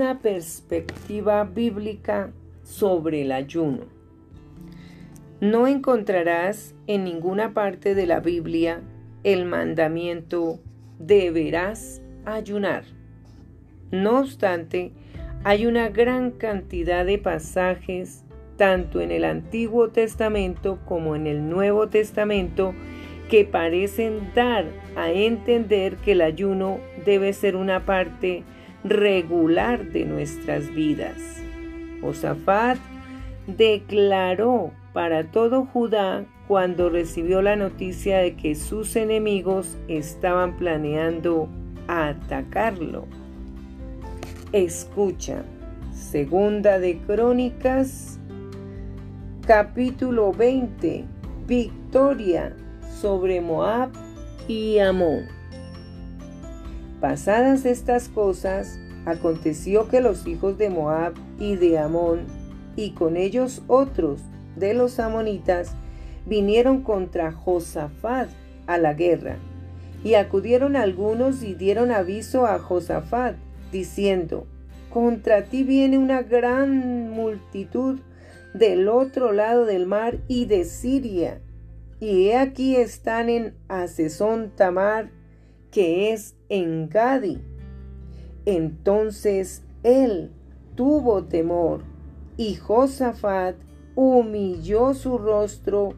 una perspectiva bíblica sobre el ayuno. No encontrarás en ninguna parte de la Biblia el mandamiento deberás ayunar. No obstante, hay una gran cantidad de pasajes, tanto en el Antiguo Testamento como en el Nuevo Testamento, que parecen dar a entender que el ayuno debe ser una parte regular de nuestras vidas. Josafat declaró para todo Judá cuando recibió la noticia de que sus enemigos estaban planeando atacarlo. Escucha, segunda de Crónicas, capítulo 20, victoria sobre Moab y Amón. Pasadas estas cosas, aconteció que los hijos de Moab y de Amón, y con ellos otros de los amonitas, vinieron contra Josafat a la guerra. Y acudieron algunos y dieron aviso a Josafat, diciendo, Contra ti viene una gran multitud del otro lado del mar y de Siria. Y he aquí están en Asesón Tamar, que es en Gadi. Entonces él tuvo temor, y Josafat humilló su rostro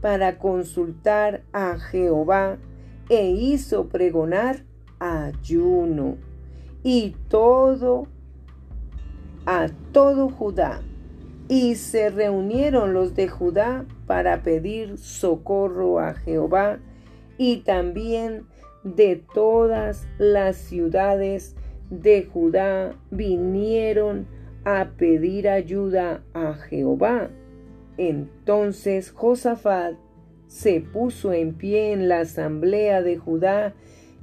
para consultar a Jehová e hizo pregonar ayuno y todo a todo Judá. Y se reunieron los de Judá para pedir socorro a Jehová y también de todas las ciudades de Judá vinieron a pedir ayuda a Jehová. Entonces Josafat se puso en pie en la asamblea de Judá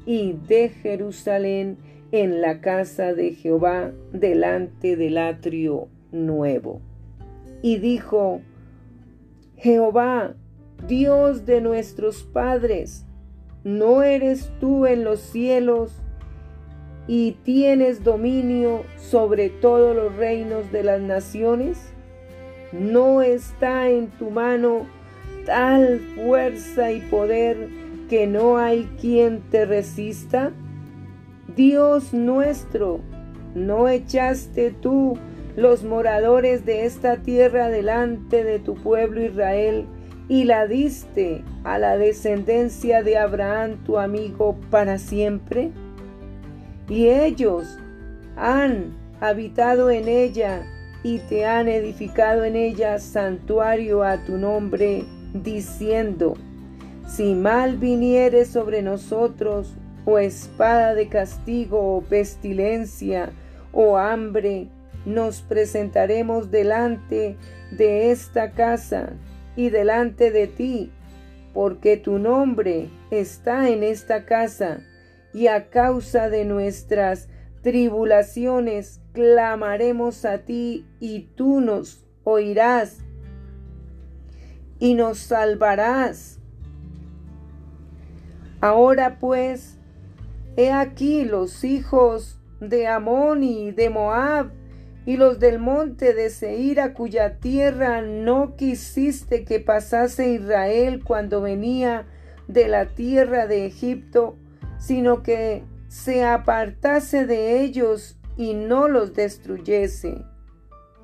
y de Jerusalén en la casa de Jehová delante del atrio nuevo. Y dijo, Jehová, Dios de nuestros padres, ¿no eres tú en los cielos y tienes dominio sobre todos los reinos de las naciones? ¿No está en tu mano tal fuerza y poder que no hay quien te resista? Dios nuestro, ¿no echaste tú los moradores de esta tierra delante de tu pueblo Israel y la diste a la descendencia de Abraham tu amigo para siempre? Y ellos han habitado en ella y te han edificado en ella santuario a tu nombre, diciendo, si mal viniere sobre nosotros, o espada de castigo, o pestilencia, o hambre, nos presentaremos delante de esta casa y delante de ti, porque tu nombre está en esta casa, y a causa de nuestras tribulaciones clamaremos a ti y tú nos oirás y nos salvarás. Ahora pues, he aquí los hijos de Amón y de Moab y los del monte de Seir cuya tierra no quisiste que pasase Israel cuando venía de la tierra de Egipto, sino que se apartase de ellos y no los destruyese.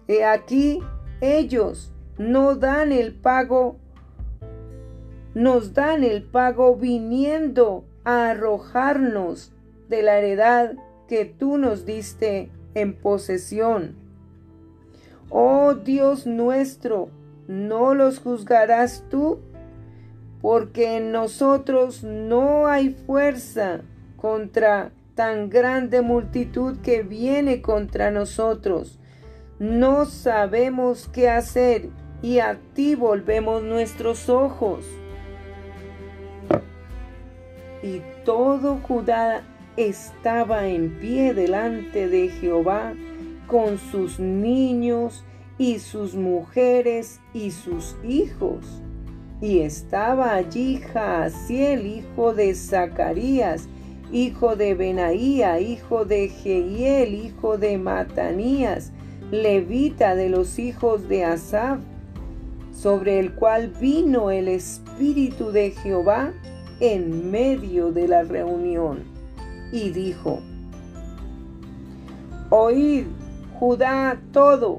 He aquí ellos no dan el pago, nos dan el pago viniendo a arrojarnos de la heredad que tú nos diste en posesión. Oh Dios nuestro, ¿no los juzgarás tú? Porque en nosotros no hay fuerza contra tan grande multitud que viene contra nosotros. No sabemos qué hacer y a ti volvemos nuestros ojos. Y todo Judá estaba en pie delante de Jehová con sus niños y sus mujeres y sus hijos. Y estaba allí Jaasiel, hijo de Zacarías, hijo de Benaía, hijo de Jehiel, hijo de Matanías, levita de los hijos de Asaf, sobre el cual vino el Espíritu de Jehová en medio de la reunión, y dijo, Oíd, Judá todo,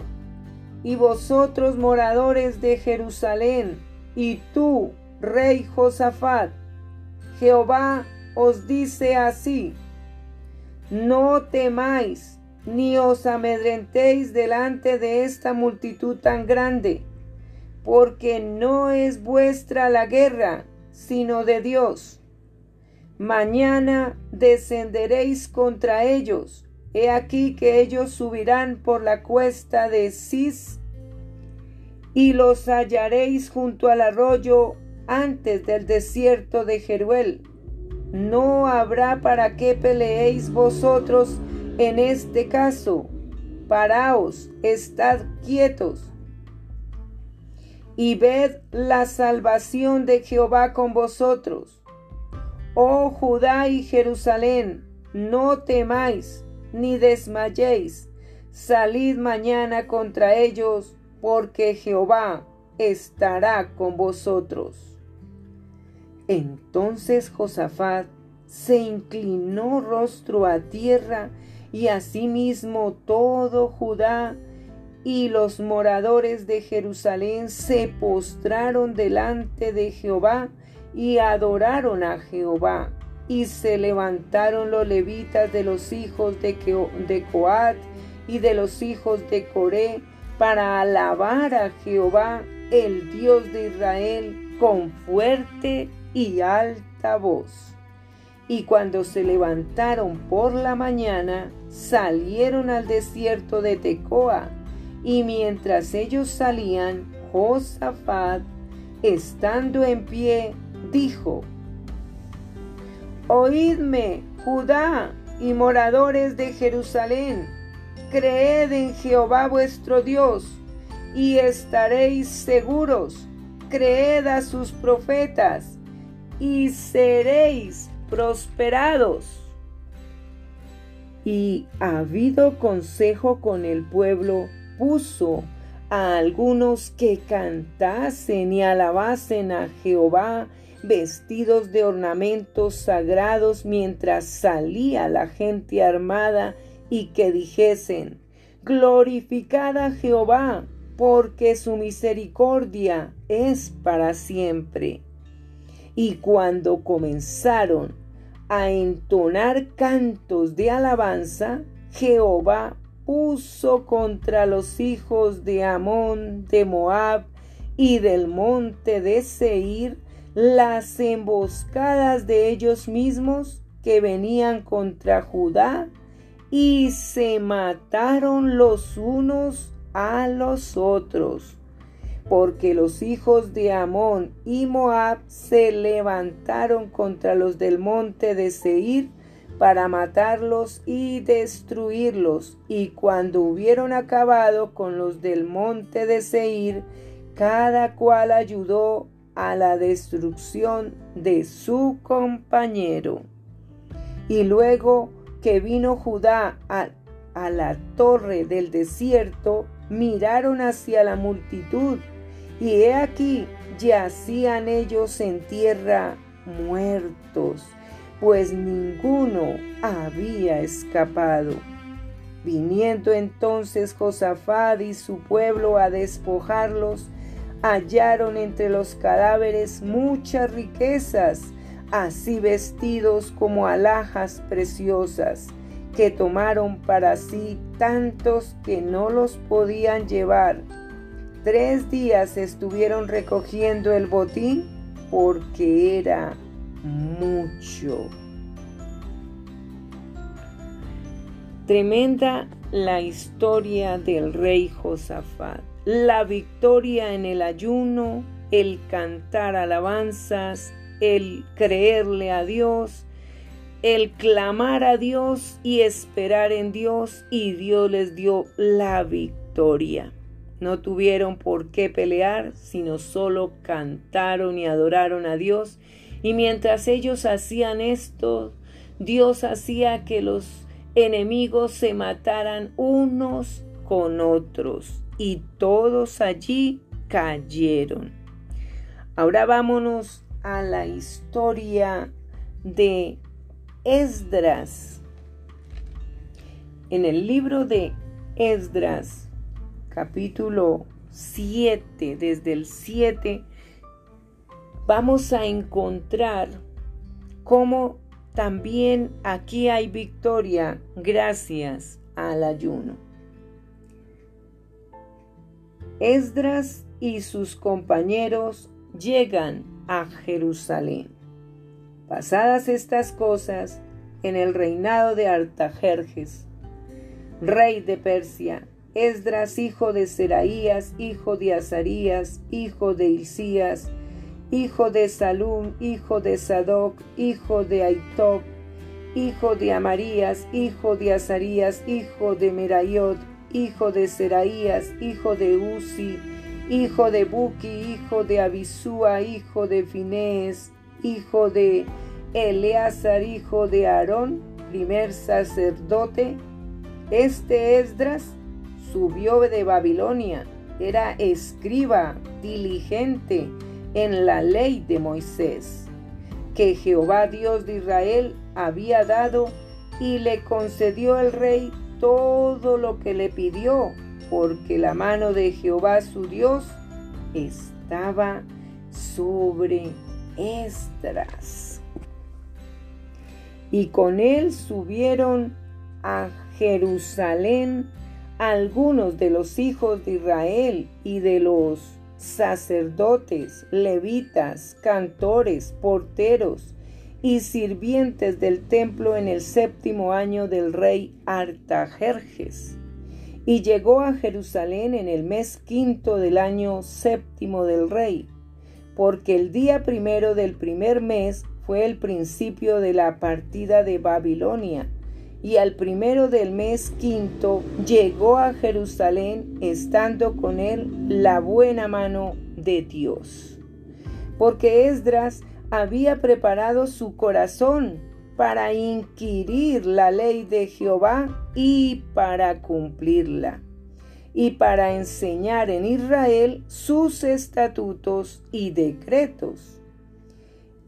y vosotros moradores de Jerusalén, y tú, rey Josafat, Jehová os dice así, no temáis ni os amedrentéis delante de esta multitud tan grande, porque no es vuestra la guerra, sino de Dios. Mañana descenderéis contra ellos. He aquí que ellos subirán por la cuesta de Cis y los hallaréis junto al arroyo antes del desierto de Jeruel. No habrá para qué peleéis vosotros en este caso. Paraos, estad quietos y ved la salvación de Jehová con vosotros. Oh Judá y Jerusalén, no temáis ni desmayéis. Salid mañana contra ellos, porque Jehová estará con vosotros. Entonces Josafat se inclinó rostro a tierra y asimismo todo Judá y los moradores de Jerusalén se postraron delante de Jehová y adoraron a Jehová. Y se levantaron los levitas de los hijos de, de Coat y de los hijos de Coré para alabar a Jehová, el Dios de Israel, con fuerte y alta voz. Y cuando se levantaron por la mañana, salieron al desierto de Tecoa. Y mientras ellos salían, Josafat, estando en pie, dijo, Oídme, Judá y moradores de Jerusalén, creed en Jehová vuestro Dios, y estaréis seguros, creed a sus profetas, y seréis prosperados. Y habido consejo con el pueblo, puso a algunos que cantasen y alabasen a Jehová vestidos de ornamentos sagrados mientras salía la gente armada y que dijesen, glorificad a Jehová, porque su misericordia es para siempre. Y cuando comenzaron a entonar cantos de alabanza, Jehová puso contra los hijos de Amón, de Moab y del monte de Seir las emboscadas de ellos mismos que venían contra Judá y se mataron los unos a los otros porque los hijos de Amón y Moab se levantaron contra los del monte de Seir para matarlos y destruirlos. Y cuando hubieron acabado con los del monte de Seir, cada cual ayudó a la destrucción de su compañero. Y luego que vino Judá a, la torre del desierto, miraron hacia la multitud y he aquí yacían ellos en tierra muertos, pues ninguno había escapado. Viniendo entonces Josafat y su pueblo a despojarlos, hallaron entre los cadáveres muchas riquezas, así vestidos como alhajas preciosas, que tomaron para sí tantos que no los podían llevar Tres días estuvieron recogiendo el botín porque era mucho. Tremenda la historia del rey Josafat. La victoria en el ayuno, el cantar alabanzas, el creerle a Dios, el clamar a Dios y esperar en Dios y Dios les dio la victoria. No tuvieron por qué pelear, sino solo cantaron y adoraron a Dios. Y mientras ellos hacían esto, Dios hacía que los enemigos se mataran unos con otros y todos allí cayeron. Ahora vámonos a la historia de Esdras. En el libro de Esdras, capítulo 7, desde el 7, vamos a encontrar cómo también aquí hay victoria gracias al ayuno. Esdras y sus compañeros llegan a Jerusalén. Pasadas estas cosas, en el reinado de Artajerjes, rey de Persia, Esdras, hijo de Seraías, hijo de Azarías, hijo de Hilcías, hijo de Salum, hijo de Sadoc, hijo de Aitob, hijo de Amarías, hijo de Azarías, hijo de Merayot, hijo de Seraías, hijo de Uzi, hijo de Buki, hijo de Abisúa, hijo de Finés, hijo de Eleazar, hijo de Aarón, primer sacerdote. Este Esdras subió de Babilonia, era escriba diligente, en la ley de Moisés, que Jehová Dios de Israel había dado y le concedió el rey todo lo que le pidió, porque la mano de Jehová su Dios estaba sobre Esdras. Y con él subieron a Jerusalén algunos de los hijos de Israel y de los sacerdotes, levitas, cantores, porteros y sirvientes del templo en el séptimo año del rey Artajerjes. Y llegó a Jerusalén en el mes quinto del año séptimo del rey, porque el día primero del primer mes fue el principio de la partida de Babilonia y al primero del mes quinto llegó a Jerusalén estando con él la buena mano de Dios. Porque Esdras había preparado su corazón para inquirir la ley de Jehová y para cumplirla, y para enseñar en Israel sus estatutos y decretos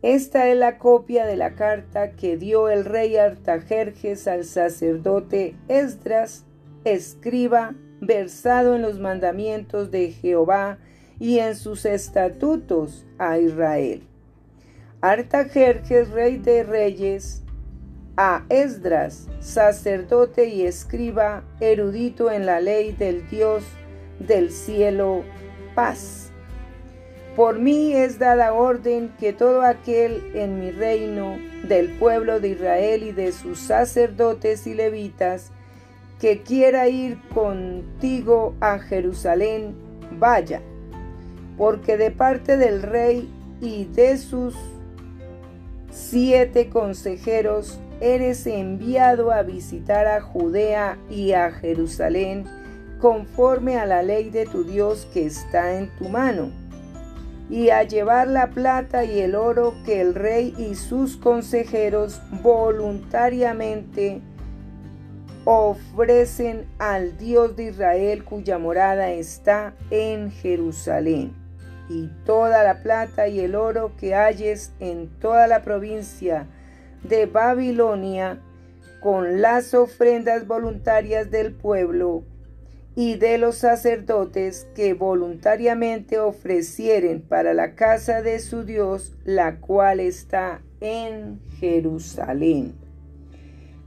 esta es la copia de la carta que dio el rey Artajerjes al sacerdote Esdras, escriba, versado en los mandamientos de Jehová y en sus estatutos a Israel. Artajerjes, rey de reyes, a Esdras, sacerdote y escriba, erudito en la ley del Dios del cielo, paz. Por mí es dada orden que todo aquel en mi reino, del pueblo de Israel y de sus sacerdotes y levitas, que quiera ir contigo a Jerusalén, vaya, porque de parte del rey y de sus siete consejeros eres enviado a visitar a Judea y a Jerusalén, conforme a la ley de tu Dios que está en tu mano y a llevar la plata y el oro que el rey y sus consejeros voluntariamente ofrecen al Dios de Israel cuya morada está en Jerusalén. Y toda la plata y el oro que halles en toda la provincia de Babilonia, con las ofrendas voluntarias del pueblo, y de los sacerdotes que voluntariamente ofrecieren para la casa de su Dios, la cual está en Jerusalén.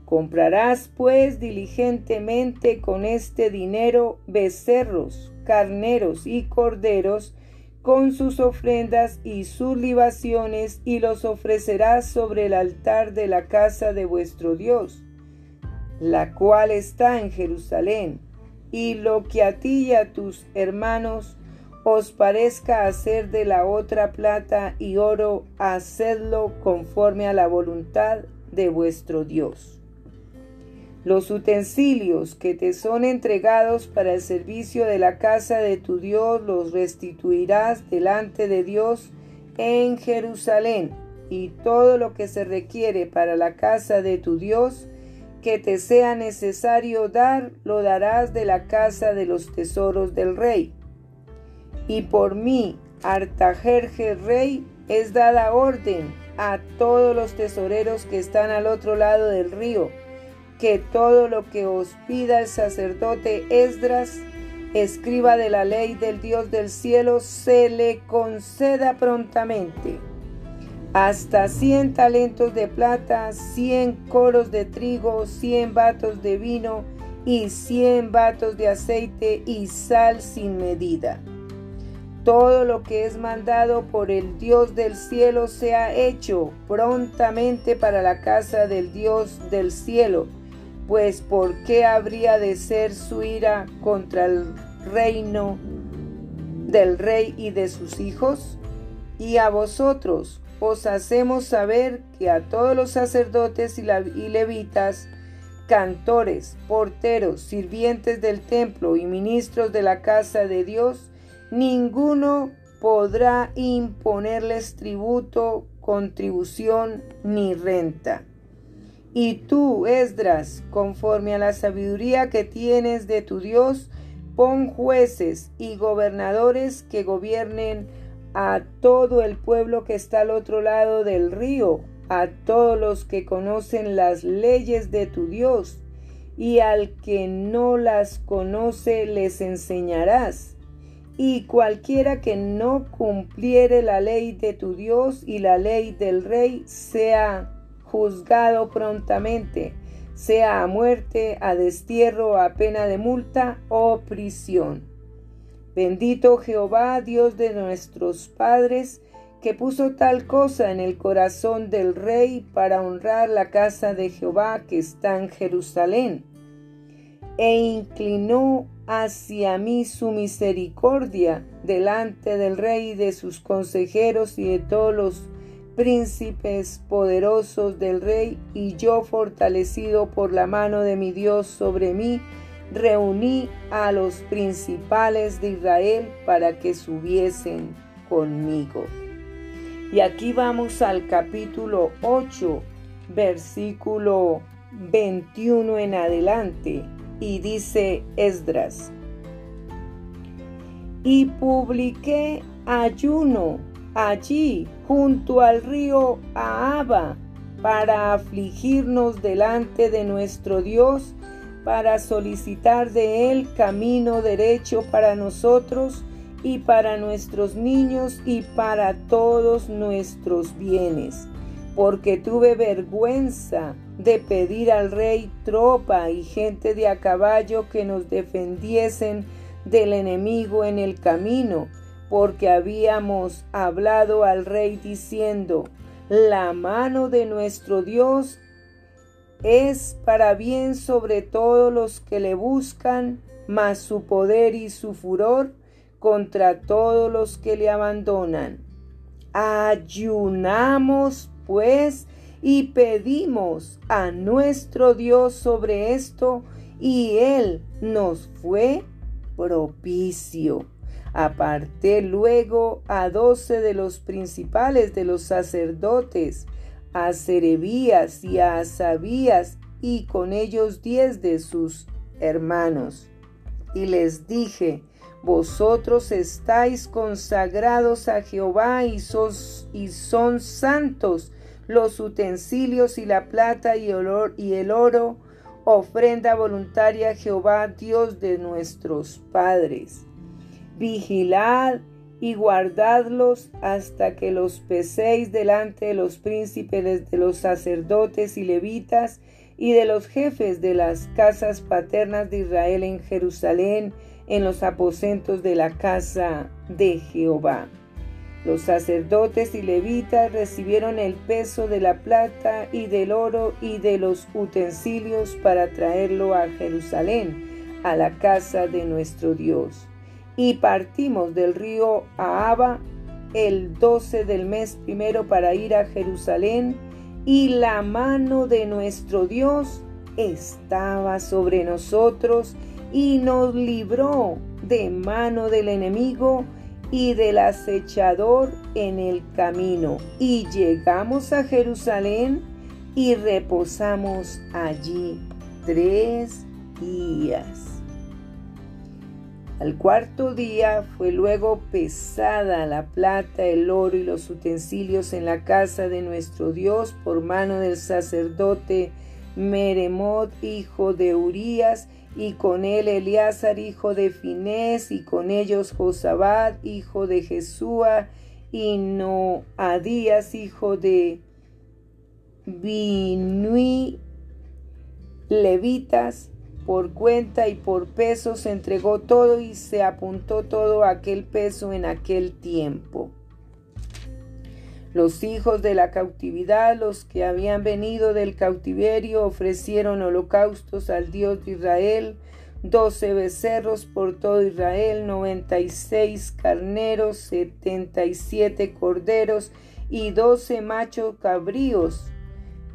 Comprarás pues diligentemente con este dinero becerros, carneros y corderos, con sus ofrendas y sus libaciones, y los ofrecerás sobre el altar de la casa de vuestro Dios, la cual está en Jerusalén y lo que a ti y a tus hermanos os parezca hacer de la otra plata y oro, hacedlo conforme a la voluntad de vuestro Dios. Los utensilios que te son entregados para el servicio de la casa de tu Dios los restituirás delante de Dios en Jerusalén, y todo lo que se requiere para la casa de tu Dios, que te sea necesario dar, lo darás de la casa de los tesoros del rey. Y por mí, Artajerje rey, es dada orden a todos los tesoreros que están al otro lado del río, que todo lo que os pida el sacerdote Esdras, escriba de la ley del Dios del cielo, se le conceda prontamente. Hasta cien talentos de plata, cien coros de trigo, cien vatos de vino y cien vatos de aceite y sal sin medida. Todo lo que es mandado por el Dios del cielo sea hecho prontamente para la casa del Dios del cielo, pues ¿por qué habría de ser su ira contra el reino del rey y de sus hijos? Y a vosotros os hacemos saber que a todos los sacerdotes y, levitas, cantores, porteros, sirvientes del templo y ministros de la casa de Dios, ninguno podrá imponerles tributo, contribución ni renta. Y tú, Esdras, conforme a la sabiduría que tienes de tu Dios, pon jueces y gobernadores que gobiernen a todo el pueblo que está al otro lado del río, a todos los que conocen las leyes de tu Dios, y al que no las conoce les enseñarás. Y cualquiera que no cumpliere la ley de tu Dios y la ley del rey sea juzgado prontamente, sea a muerte, a destierro, a pena de multa o prisión. Bendito Jehová, Dios de nuestros padres, que puso tal cosa en el corazón del rey para honrar la casa de Jehová que está en Jerusalén, e inclinó hacia mí su misericordia delante del rey y de sus consejeros y de todos los príncipes poderosos del rey, y yo fortalecido por la mano de mi Dios sobre mí, reuní a los principales de Israel para que subiesen conmigo. Y aquí vamos al capítulo 8, versículo 21 en adelante y dice Esdras, y publiqué ayuno allí junto al río Ahaba para afligirnos delante de nuestro Dios, para solicitar de él camino derecho para nosotros y para nuestros niños y para todos nuestros bienes, porque tuve vergüenza de pedir al rey tropa y gente de a caballo que nos defendiesen del enemigo en el camino, porque habíamos hablado al rey diciendo, la mano de nuestro Dios es para bien sobre todos los que le buscan, mas su poder y su furor contra todos los que le abandonan. Ayunamos, pues, y pedimos a nuestro Dios sobre esto y Él nos fue propicio. Aparté luego a doce de los principales de los sacerdotes, a Serebías y a Asabías, y con ellos diez de sus hermanos. Y les dije, vosotros estáis consagrados a Jehová y, son santos los utensilios y la plata y, y el oro, ofrenda voluntaria a Jehová, Dios de nuestros padres. Vigilad y guardadlos hasta que los peséis delante de los príncipes de los sacerdotes y levitas y de los jefes de las casas paternas de Israel en Jerusalén, en los aposentos de la casa de Jehová. Los sacerdotes y levitas recibieron el peso de la plata y del oro y de los utensilios para traerlo a Jerusalén, a la casa de nuestro Dios. Y partimos del río Ahaba el 12 del mes primero para ir a Jerusalén, y la mano de nuestro Dios estaba sobre nosotros y nos libró de mano del enemigo y del acechador en el camino. Y llegamos a Jerusalén y reposamos allí tres días. Al cuarto día fue luego pesada la plata, el oro y los utensilios en la casa de nuestro Dios por mano del sacerdote Meremot, hijo de Urías, y con él Eleazar, hijo de Finés, y con ellos Josabad, hijo de Jesúa, y Noadías, hijo de Binui, levitas, por cuenta y por peso se entregó todo y se apuntó todo aquel peso en aquel tiempo. Los hijos de la cautividad, los que habían venido del cautiverio, ofrecieron holocaustos al Dios de Israel, doce becerros por todo Israel, noventa y seis carneros, setenta y siete corderos y doce machos cabríos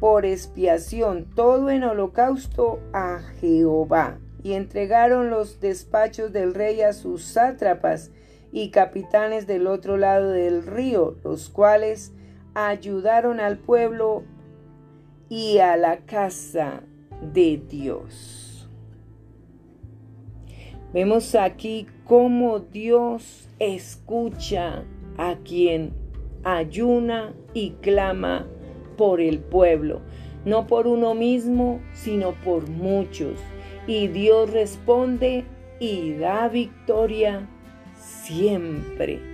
por expiación, todo en holocausto a Jehová. Y entregaron los despachos del rey a sus sátrapas y capitanes del otro lado del río, los cuales ayudaron al pueblo y a la casa de Dios. Vemos aquí cómo Dios escucha a quien ayuna y clama por el pueblo, no por uno mismo, sino por muchos. Y Dios responde y da victoria siempre.